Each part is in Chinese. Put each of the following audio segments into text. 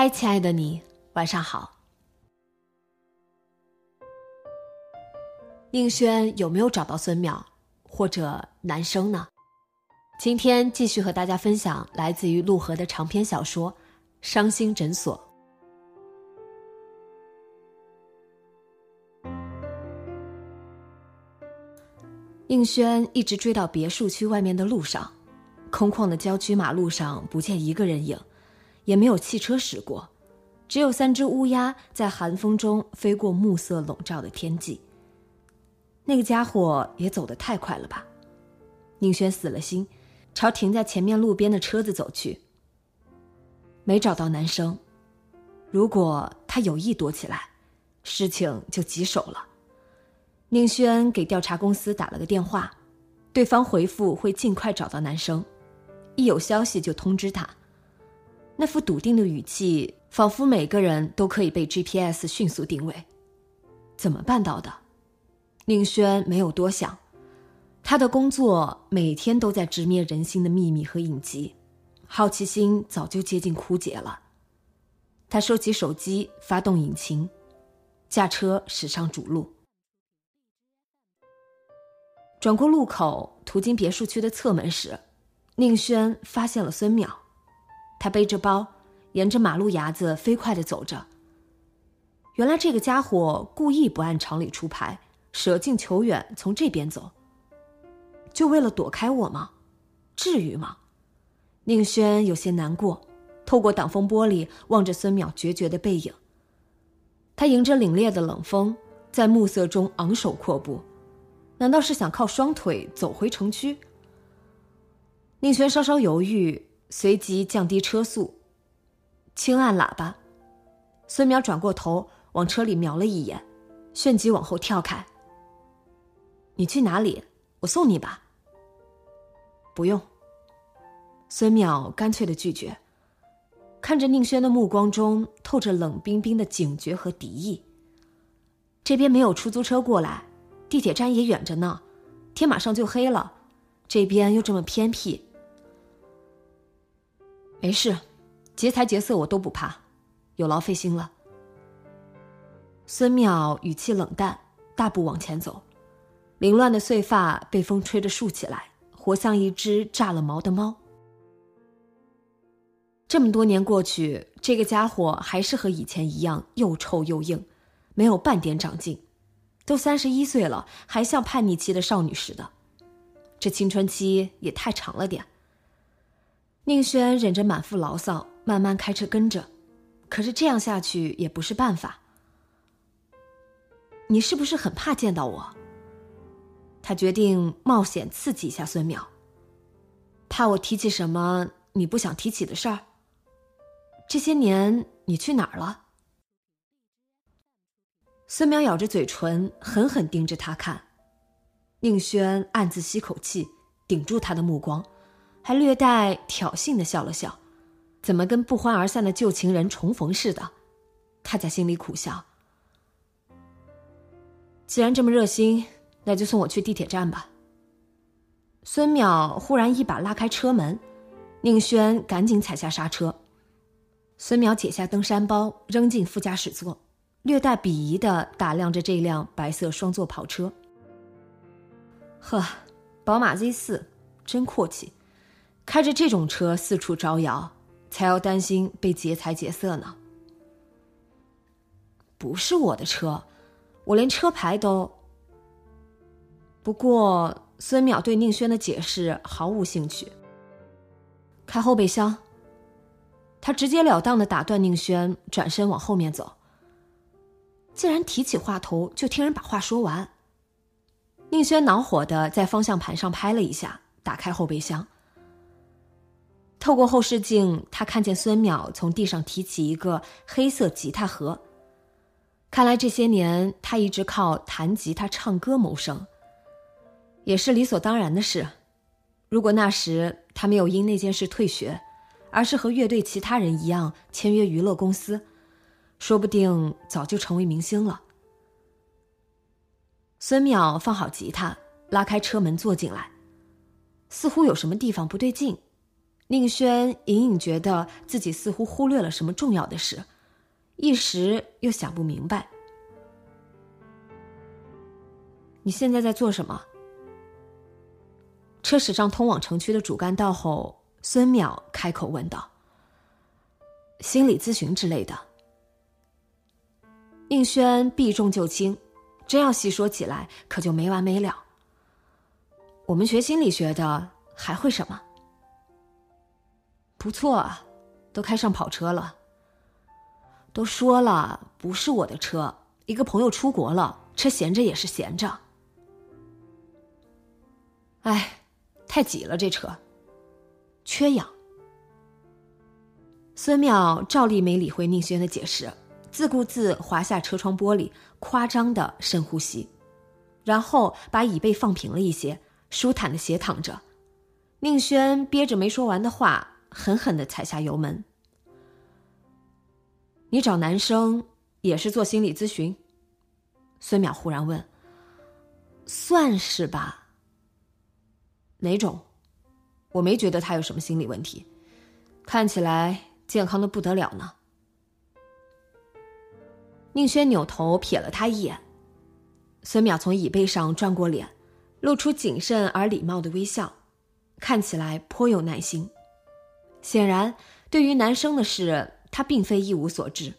嗨，亲爱的你，晚上好。宁轩有没有找到孙淼或者男生呢？今天继续和大家分享来自于陆河的长篇小说《伤心诊所》。宁轩一直追到别墅区外面的路上，空旷的郊区马路上不见一个人影。也没有汽车驶过，只有三只乌鸦在寒风中飞过暮色笼罩的天际。那个家伙也走得太快了吧？宁轩死了心，朝停在前面路边的车子走去。没找到男生，如果他有意躲起来，事情就棘手了。宁轩给调查公司打了个电话，对方回复会尽快找到男生，一有消息就通知他。那副笃定的语气，仿佛每个人都可以被 GPS 迅速定位。怎么办到的？宁轩没有多想，他的工作每天都在直面人心的秘密和隐疾，好奇心早就接近枯竭了。他收起手机，发动引擎，驾车驶上主路。转过路口，途经别墅区的侧门时，宁轩发现了孙淼。他背着包，沿着马路牙子飞快的走着。原来这个家伙故意不按常理出牌，舍近求远，从这边走，就为了躲开我吗？至于吗？宁轩有些难过，透过挡风玻璃望着孙淼决绝的背影。他迎着凛冽的冷风，在暮色中昂首阔步，难道是想靠双腿走回城区？宁轩稍稍犹豫。随即降低车速，轻按喇叭。孙淼转过头往车里瞄了一眼，旋即往后跳开。你去哪里？我送你吧。不用。孙淼干脆的拒绝，看着宁轩的目光中透着冷冰冰的警觉和敌意。这边没有出租车过来，地铁站也远着呢，天马上就黑了，这边又这么偏僻。没事，劫财劫色我都不怕，有劳费心了。孙淼语气冷淡，大步往前走，凌乱的碎发被风吹着竖起来，活像一只炸了毛的猫。这么多年过去，这个家伙还是和以前一样又臭又硬，没有半点长进，都三十一岁了，还像叛逆期的少女似的，这青春期也太长了点。宁轩忍着满腹牢骚，慢慢开车跟着，可是这样下去也不是办法。你是不是很怕见到我？他决定冒险刺激一下孙淼，怕我提起什么你不想提起的事儿。这些年你去哪儿了？孙淼咬着嘴唇，狠狠盯着他看。宁轩暗自吸口气，顶住他的目光。还略带挑衅的笑了笑，怎么跟不欢而散的旧情人重逢似的？他在心里苦笑。既然这么热心，那就送我去地铁站吧。孙淼忽然一把拉开车门，宁轩赶紧踩下刹车。孙淼解下登山包，扔进副驾驶座，略带鄙夷的打量着这辆白色双座跑车。呵，宝马 Z 四，真阔气。开着这种车四处招摇，才要担心被劫财劫色呢。不是我的车，我连车牌都……不过孙淼对宁轩的解释毫无兴趣。开后备箱。他直截了当的打断宁轩，转身往后面走。既然提起话头，就听人把话说完。宁轩恼火的在方向盘上拍了一下，打开后备箱。透过后视镜，他看见孙淼从地上提起一个黑色吉他盒。看来这些年他一直靠弹吉他、唱歌谋生，也是理所当然的事。如果那时他没有因那件事退学，而是和乐队其他人一样签约娱乐公司，说不定早就成为明星了。孙淼放好吉他，拉开车门坐进来，似乎有什么地方不对劲。宁轩隐隐觉得自己似乎忽略了什么重要的事，一时又想不明白。你现在在做什么？车驶上通往城区的主干道后。孙淼开口问道：“心理咨询之类的。”宁轩避重就轻，真要细说起来，可就没完没了。我们学心理学的还会什么？不错啊，都开上跑车了。都说了不是我的车，一个朋友出国了，车闲着也是闲着。哎，太挤了这车。缺氧。孙淼照例没理会宁轩的解释，自顾自滑下车窗玻璃，夸张的深呼吸，然后把椅背放平了一些，舒坦的斜躺着。宁轩憋着没说完的话，狠狠的踩下油门。你找男生也是做心理咨询？孙淼忽然问。算是吧。哪种？我没觉得他有什么心理问题，看起来健康的不得了呢。宁轩扭头瞥了他一眼，孙淼从椅背上转过脸，露出谨慎而礼貌的微笑，看起来颇有耐心。显然，对于男生的事，他并非一无所知，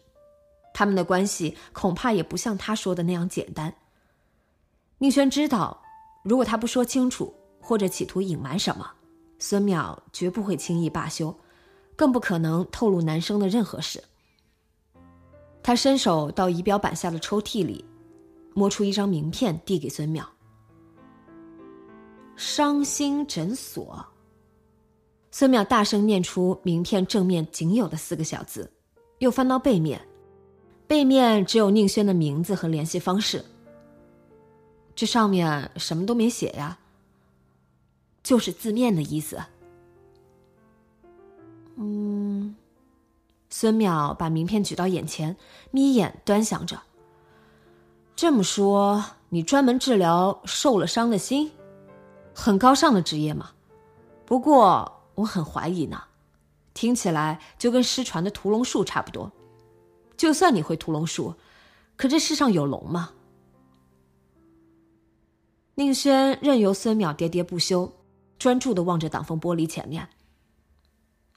他们的关系恐怕也不像他说的那样简单。宁轩知道，如果他不说清楚，或者企图隐瞒什么。孙淼绝不会轻易罢休，更不可能透露男生的任何事。他伸手到仪表板下的抽屉里，摸出一张名片，递给孙淼。伤心诊所。孙淼大声念出名片正面仅有的四个小字，又翻到背面，背面只有宁轩的名字和联系方式。这上面什么都没写呀。就是字面的意思。嗯，孙淼把名片举到眼前，眯眼端详着。这么说，你专门治疗受了伤的心，很高尚的职业嘛？不过我很怀疑呢，听起来就跟失传的屠龙术差不多。就算你会屠龙术，可这世上有龙吗？宁轩任由孙淼喋喋不休。专注的望着挡风玻璃前面，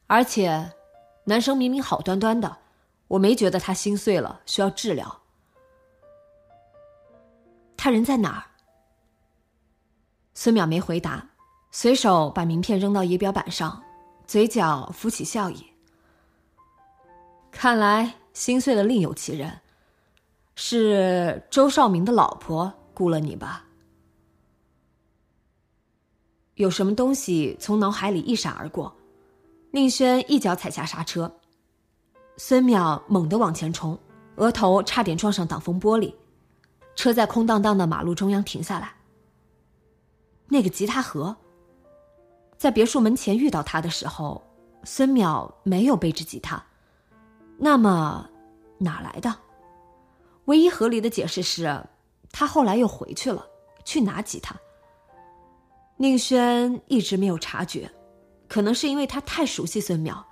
而且，男生明明好端端的，我没觉得他心碎了需要治疗。他人在哪儿？孙淼没回答，随手把名片扔到仪表板上，嘴角浮起笑意。看来心碎的另有其人，是周少明的老婆雇了你吧？有什么东西从脑海里一闪而过，宁轩一脚踩下刹车，孙淼猛地往前冲，额头差点撞上挡风玻璃，车在空荡荡的马路中央停下来。那个吉他盒，在别墅门前遇到他的时候，孙淼没有背着吉他，那么哪来的？唯一合理的解释是，他后来又回去了，去拿吉他。宁轩一直没有察觉，可能是因为他太熟悉孙淼，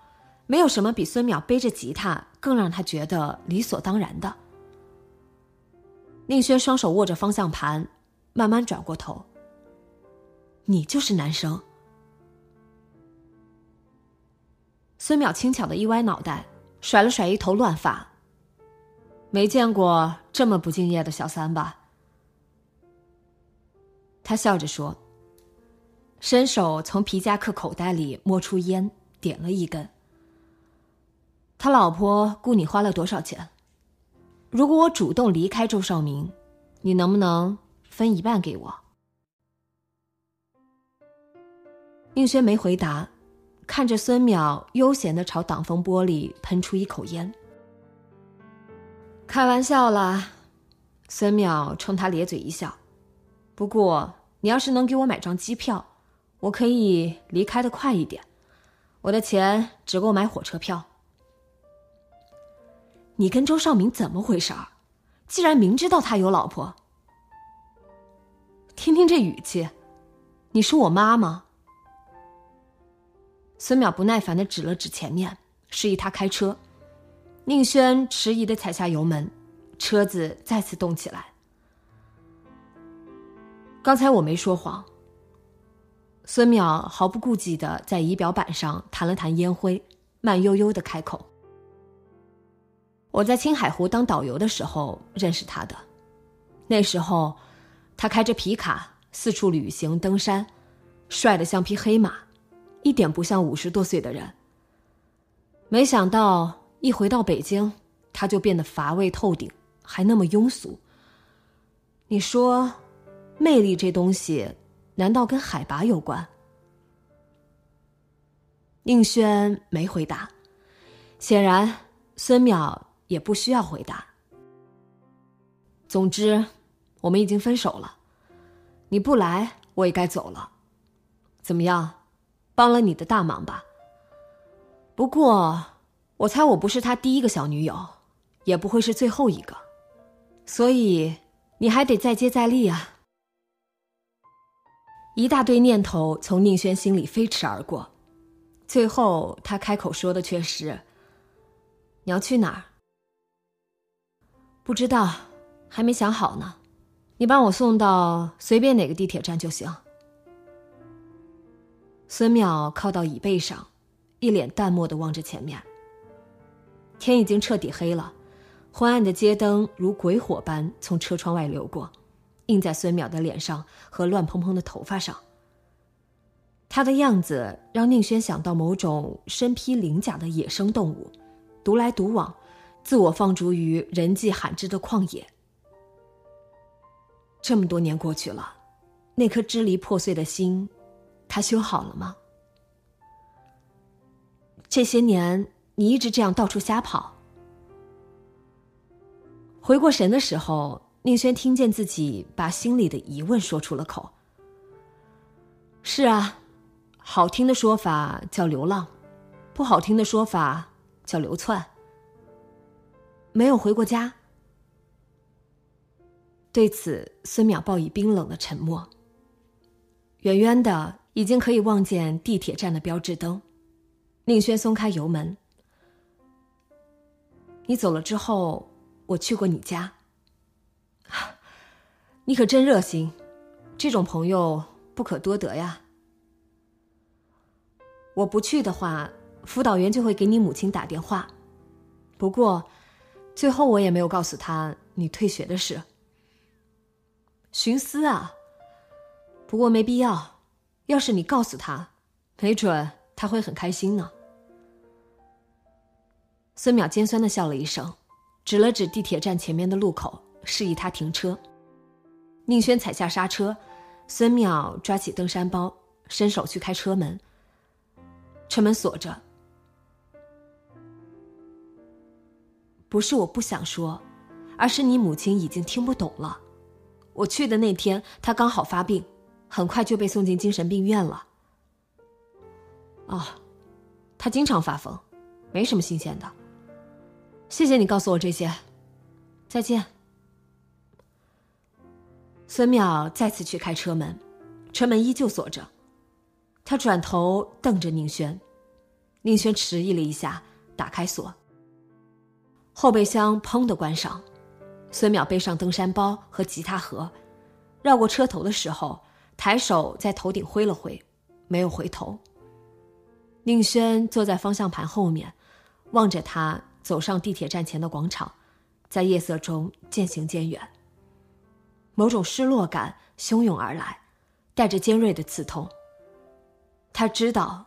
没有什么比孙淼背着吉他更让他觉得理所当然的。宁轩双手握着方向盘，慢慢转过头。你就是男生。孙淼轻巧的一歪脑袋，甩了甩一头乱发。没见过这么不敬业的小三吧？他笑着说，伸手从皮夹克口袋里摸出烟，点了一根。他老婆雇你花了多少钱？如果我主动离开周少明，你能不能分一半给我？宁轩没回答，看着孙淼悠闲的朝挡风玻璃喷出一口烟。开玩笑啦，孙淼冲他咧嘴一笑。不过你要是能给我买张机票，我可以离开的快一点。我的钱只够买火车票。你跟周少明怎么回事儿？既然明知道他有老婆，听听这语气，你是我妈吗？孙淼不耐烦的指了指前面，示意他开车。宁轩迟疑的踩下油门，车子再次动起来。刚才我没说谎。孙淼毫不顾忌的在仪表板上弹了弹烟灰，慢悠悠的开口。我在青海湖当导游的时候认识他的，那时候，他开着皮卡四处旅行登山，帅得像匹黑马，一点不像五十多岁的人。没想到一回到北京，他就变得乏味透顶，还那么庸俗。你说，魅力这东西，难道跟海拔有关？宁轩没回答，显然孙淼。也不需要回答。总之，我们已经分手了。你不来，我也该走了。怎么样，帮了你的大忙吧？不过，我猜我不是他第一个小女友，也不会是最后一个，所以你还得再接再厉啊！一大堆念头从宁轩心里飞驰而过，最后他开口说的却是：“你要去哪儿？”不知道，还没想好呢。你帮我送到随便哪个地铁站就行。孙淼靠到椅背上，一脸淡漠的望着前面。天已经彻底黑了，昏暗的街灯如鬼火般从车窗外流过，映在孙淼的脸上和乱蓬蓬的头发上。他的样子让宁轩想到某种身披鳞甲的野生动物，独来独往。自我放逐于人迹罕至的旷野。这么多年过去了，那颗支离破碎的心，他修好了吗？这些年你一直这样到处瞎跑。回过神的时候，宁轩听见自己把心里的疑问说出了口。是啊，好听的说法叫流浪，不好听的说法叫流窜。没有回过家。对此，孙淼报以冰冷的沉默。远远的，已经可以望见地铁站的标志灯。宁轩松开油门。你走了之后，我去过你家。你可真热心，这种朋友不可多得呀。我不去的话，辅导员就会给你母亲打电话。不过。最后我也没有告诉他你退学的事。寻思啊，不过没必要。要是你告诉他，没准他会很开心呢。孙淼尖酸的笑了一声，指了指地铁站前面的路口，示意他停车。宁轩踩下刹车，孙淼抓起登山包，伸手去开车门。车门锁着。不是我不想说，而是你母亲已经听不懂了。我去的那天，她刚好发病，很快就被送进精神病院了。哦，他经常发疯，没什么新鲜的。谢谢你告诉我这些，再见。孙淼再次去开车门，车门依旧锁着。他转头瞪着宁轩，宁轩迟疑了一下，打开锁。后备箱砰的关上，孙淼背上登山包和吉他盒，绕过车头的时候，抬手在头顶挥了挥，没有回头。宁轩坐在方向盘后面，望着他走上地铁站前的广场，在夜色中渐行渐远。某种失落感汹涌而来，带着尖锐的刺痛。他知道，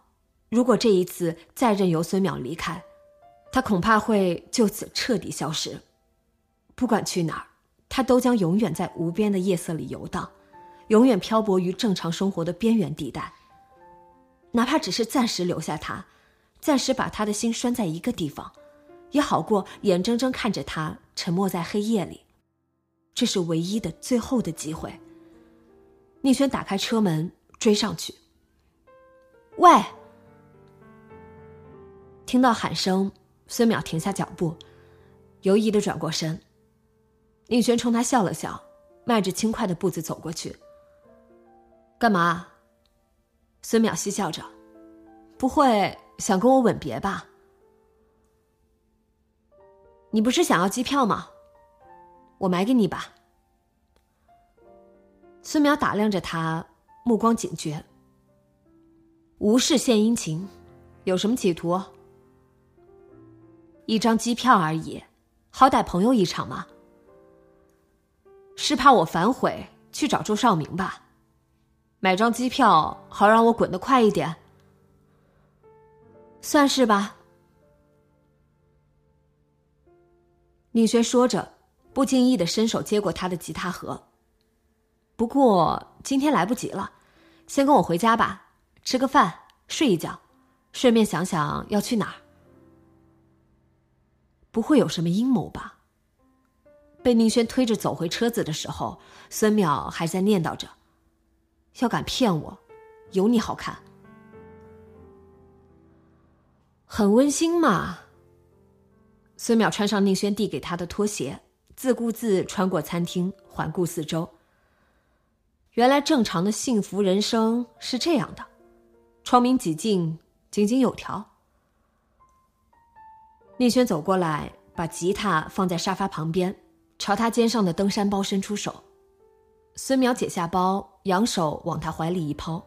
如果这一次再任由孙淼离开，他恐怕会就此彻底消失。不管去哪儿，他都将永远在无边的夜色里游荡，永远漂泊于正常生活的边缘地带。哪怕只是暂时留下他，暂时把他的心拴在一个地方，也好过眼睁睁看着他沉没在黑夜里。这是唯一的、最后的机会。宁轩打开车门，追上去。喂！听到喊声，孙淼停下脚步，犹疑的转过身。宁轩冲他笑了笑，迈着轻快的步子走过去。干嘛？孙淼嬉笑着：“不会想跟我吻别吧？你不是想要机票吗？我买给你吧。”孙淼打量着他，目光警觉。无事献殷勤，有什么企图？一张机票而已，好歹朋友一场嘛。是怕我反悔去找周少明吧？买张机票，好让我滚得快一点。算是吧。宁轩说着，不经意的伸手接过他的吉他盒。不过今天来不及了，先跟我回家吧，吃个饭，睡一觉，顺便想想要去哪儿。不会有什么阴谋吧？被宁轩推着走回车子的时候，孙淼还在念叨着。要敢骗我，有你好看。很温馨嘛。孙淼穿上宁轩递给他的拖鞋，自顾自穿过餐厅，环顾四周。原来正常的幸福人生是这样的，窗明几净，井井有条。宁轩走过来，把吉他放在沙发旁边，朝他肩上的登山包伸出手。孙淼解下包，扬手往他怀里一抛。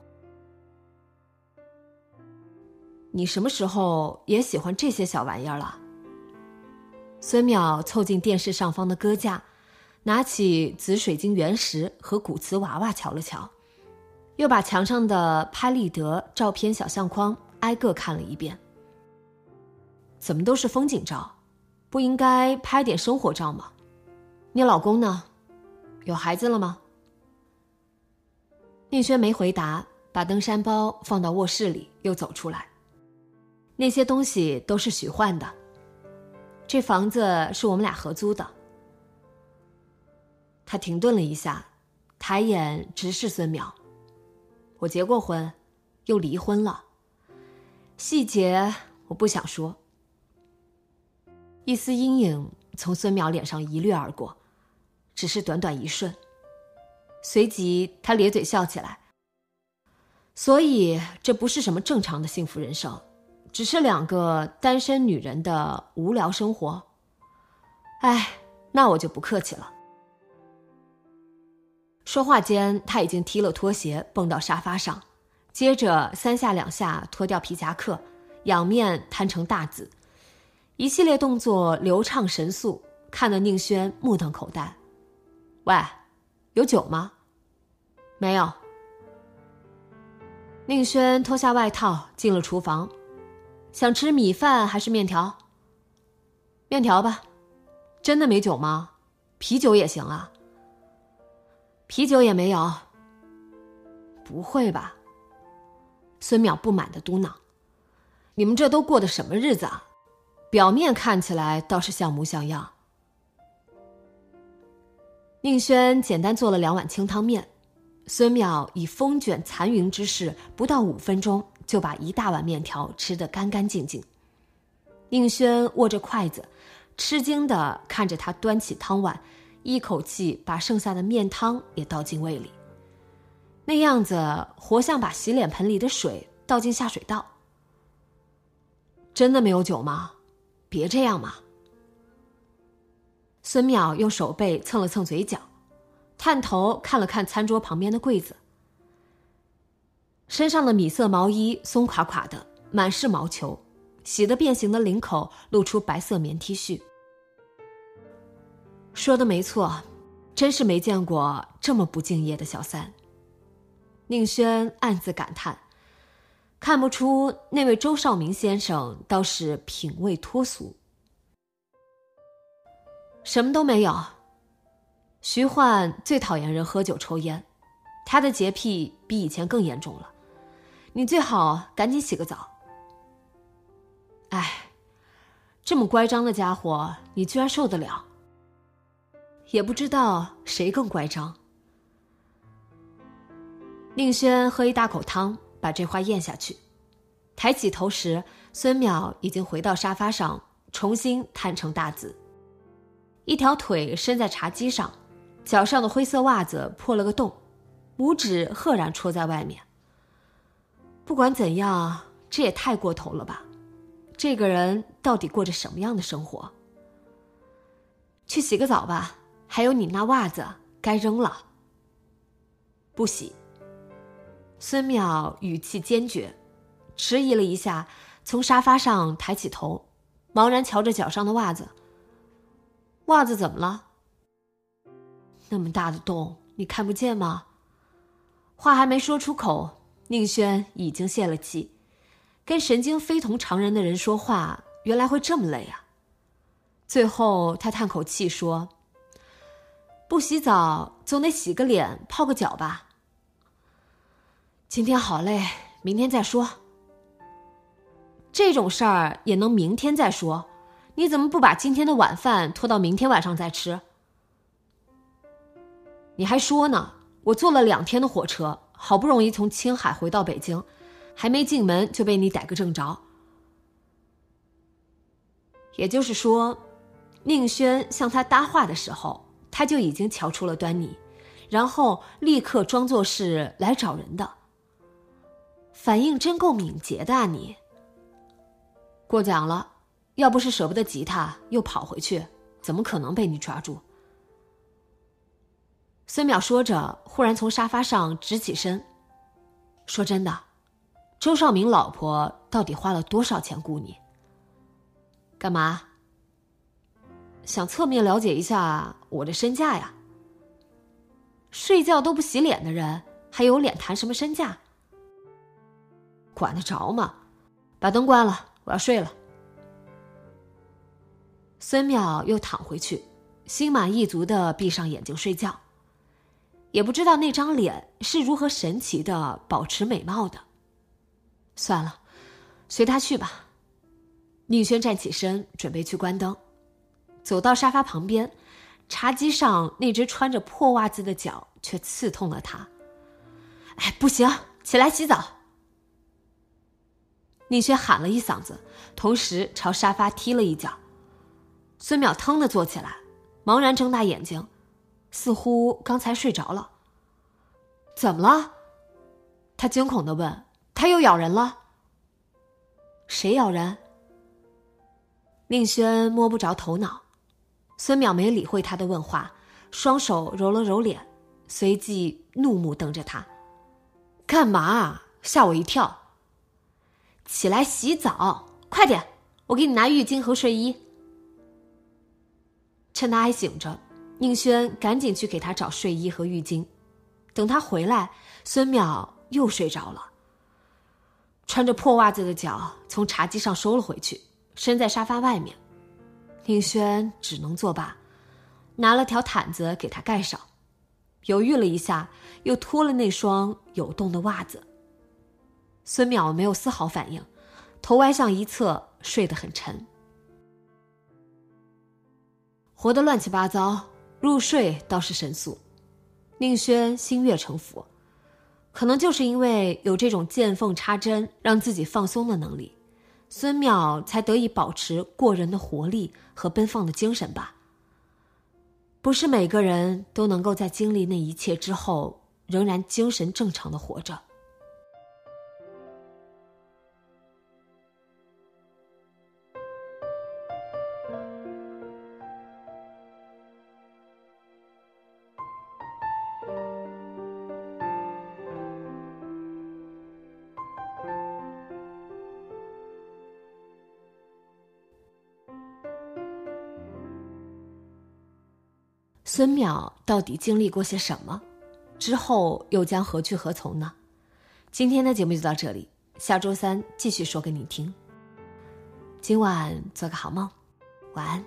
你什么时候也喜欢这些小玩意儿了？孙淼凑近电视上方的搁架，拿起紫水晶原石和古瓷娃娃瞧了瞧，又把墙上的拍立得照片小相框挨个看了一遍。怎么都是风景照？不应该拍点生活照吗？你老公呢？有孩子了吗？宁轩没回答，把登山包放到卧室里，又走出来。那些东西都是许幻的。这房子是我们俩合租的。他停顿了一下，抬眼直视孙淼。我结过婚，又离婚了。细节我不想说。一丝阴影从孙淼脸上一掠而过，只是短短一瞬。随即，他咧嘴笑起来。所以，这不是什么正常的幸福人生，只是两个单身女人的无聊生活。哎，那我就不客气了。说话间，他已经踢了拖鞋，蹦到沙发上，接着三下两下脱掉皮夹克，仰面摊成大字，一系列动作流畅神速，看得宁轩目瞪口呆。喂。有酒吗？没有。宁轩脱下外套进了厨房，想吃米饭还是面条？面条吧。真的没酒吗？啤酒也行啊。啤酒也没有。不会吧？孙淼不满的嘟囔：“你们这都过的什么日子啊？表面看起来倒是像模像样。”宁轩简单做了两碗清汤面，孙淼以风卷残云之势，不到五分钟就把一大碗面条吃得干干净净。宁轩握着筷子，吃惊的看着他端起汤碗，一口气把剩下的面汤也倒进胃里，那样子活像把洗脸盆里的水倒进下水道。真的没有酒吗？别这样嘛！孙淼用手背蹭了蹭嘴角，探头看了看餐桌旁边的柜子，身上的米色毛衣松垮垮的，满是毛球，洗得变形的领口露出白色棉 T 恤。说的没错，真是没见过这么不敬业的小三。宁轩暗自感叹，看不出那位周少明先生倒是品味脱俗。什么都没有。徐焕最讨厌人喝酒抽烟，他的洁癖比以前更严重了。你最好赶紧洗个澡。哎，这么乖张的家伙，你居然受得了？也不知道谁更乖张。宁轩喝一大口汤，把这话咽下去。抬起头时，孙淼已经回到沙发上，重新摊成大字，一条腿伸在茶几上，脚上的灰色袜子破了个洞，拇指赫然戳在外面。不管怎样，这也太过头了吧？这个人到底过着什么样的生活？去洗个澡吧，还有你那袜子该扔了。不洗。孙淼语气坚决，迟疑了一下，从沙发上抬起头，茫然瞧着脚上的袜子。袜子怎么了？那么大的洞，你看不见吗？话还没说出口。宁轩已经泄了气，跟神经非同常人的人说话，原来会这么累啊！最后他叹口气说：“不洗澡总得洗个脸、泡个脚吧。今天好累，明天再说。这种事儿也能明天再说？你怎么不把今天的晚饭拖到明天晚上再吃？你还说呢？我坐了两天的火车。”好不容易从青海回到北京，还没进门就被你逮个正着。也就是说，宁轩向他搭话的时候，他就已经瞧出了端倪，然后立刻装作是来找人的。反应真够敏捷的啊你！过奖了，要不是舍不得吉他，又跑回去，怎么可能被你抓住？孙淼说着，忽然从沙发上直起身，说：“真的，周少明老婆到底花了多少钱雇你？干嘛？想侧面了解一下我的身价呀？睡觉都不洗脸的人，还有脸谈什么身价？管得着吗？把灯关了，我要睡了。”孙淼又躺回去，心满意足的闭上眼睛睡觉。也不知道那张脸是如何神奇的保持美貌的。算了，随他去吧。宁轩站起身，准备去关灯，走到沙发旁边，茶几上那只穿着破袜子的脚却刺痛了他。哎，不行，起来洗澡！宁轩喊了一嗓子，同时朝沙发踢了一脚。孙淼腾的坐起来，茫然睁大眼睛。似乎刚才睡着了。怎么了？他惊恐的问。他又咬人了？谁咬人？宁轩摸不着头脑。孙淼没理会他的问话，双手揉了揉脸，随即怒目瞪着他：“干嘛？吓我一跳！起来洗澡，快点！我给你拿浴巾和睡衣。”趁他还醒着。宁轩赶紧去给他找睡衣和浴巾，等他回来，孙淼又睡着了。穿着破袜子的脚从茶几上收了回去，伸在沙发外面。宁轩只能作罢，拿了条毯子给他盖上，犹豫了一下，又脱了那双有洞的袜子。孙淼没有丝毫反应，头歪向一侧，睡得很沉，活得乱七八糟。入睡倒是神速，宁轩心悦诚服，可能就是因为有这种见缝插针让自己放松的能力，孙淼才得以保持过人的活力和奔放的精神吧。不是每个人都能够在经历那一切之后，仍然精神正常的活着。孙淼到底经历过些什么？之后又将何去何从呢？今天的节目就到这里，下周三继续说给你听。今晚做个好梦，晚安。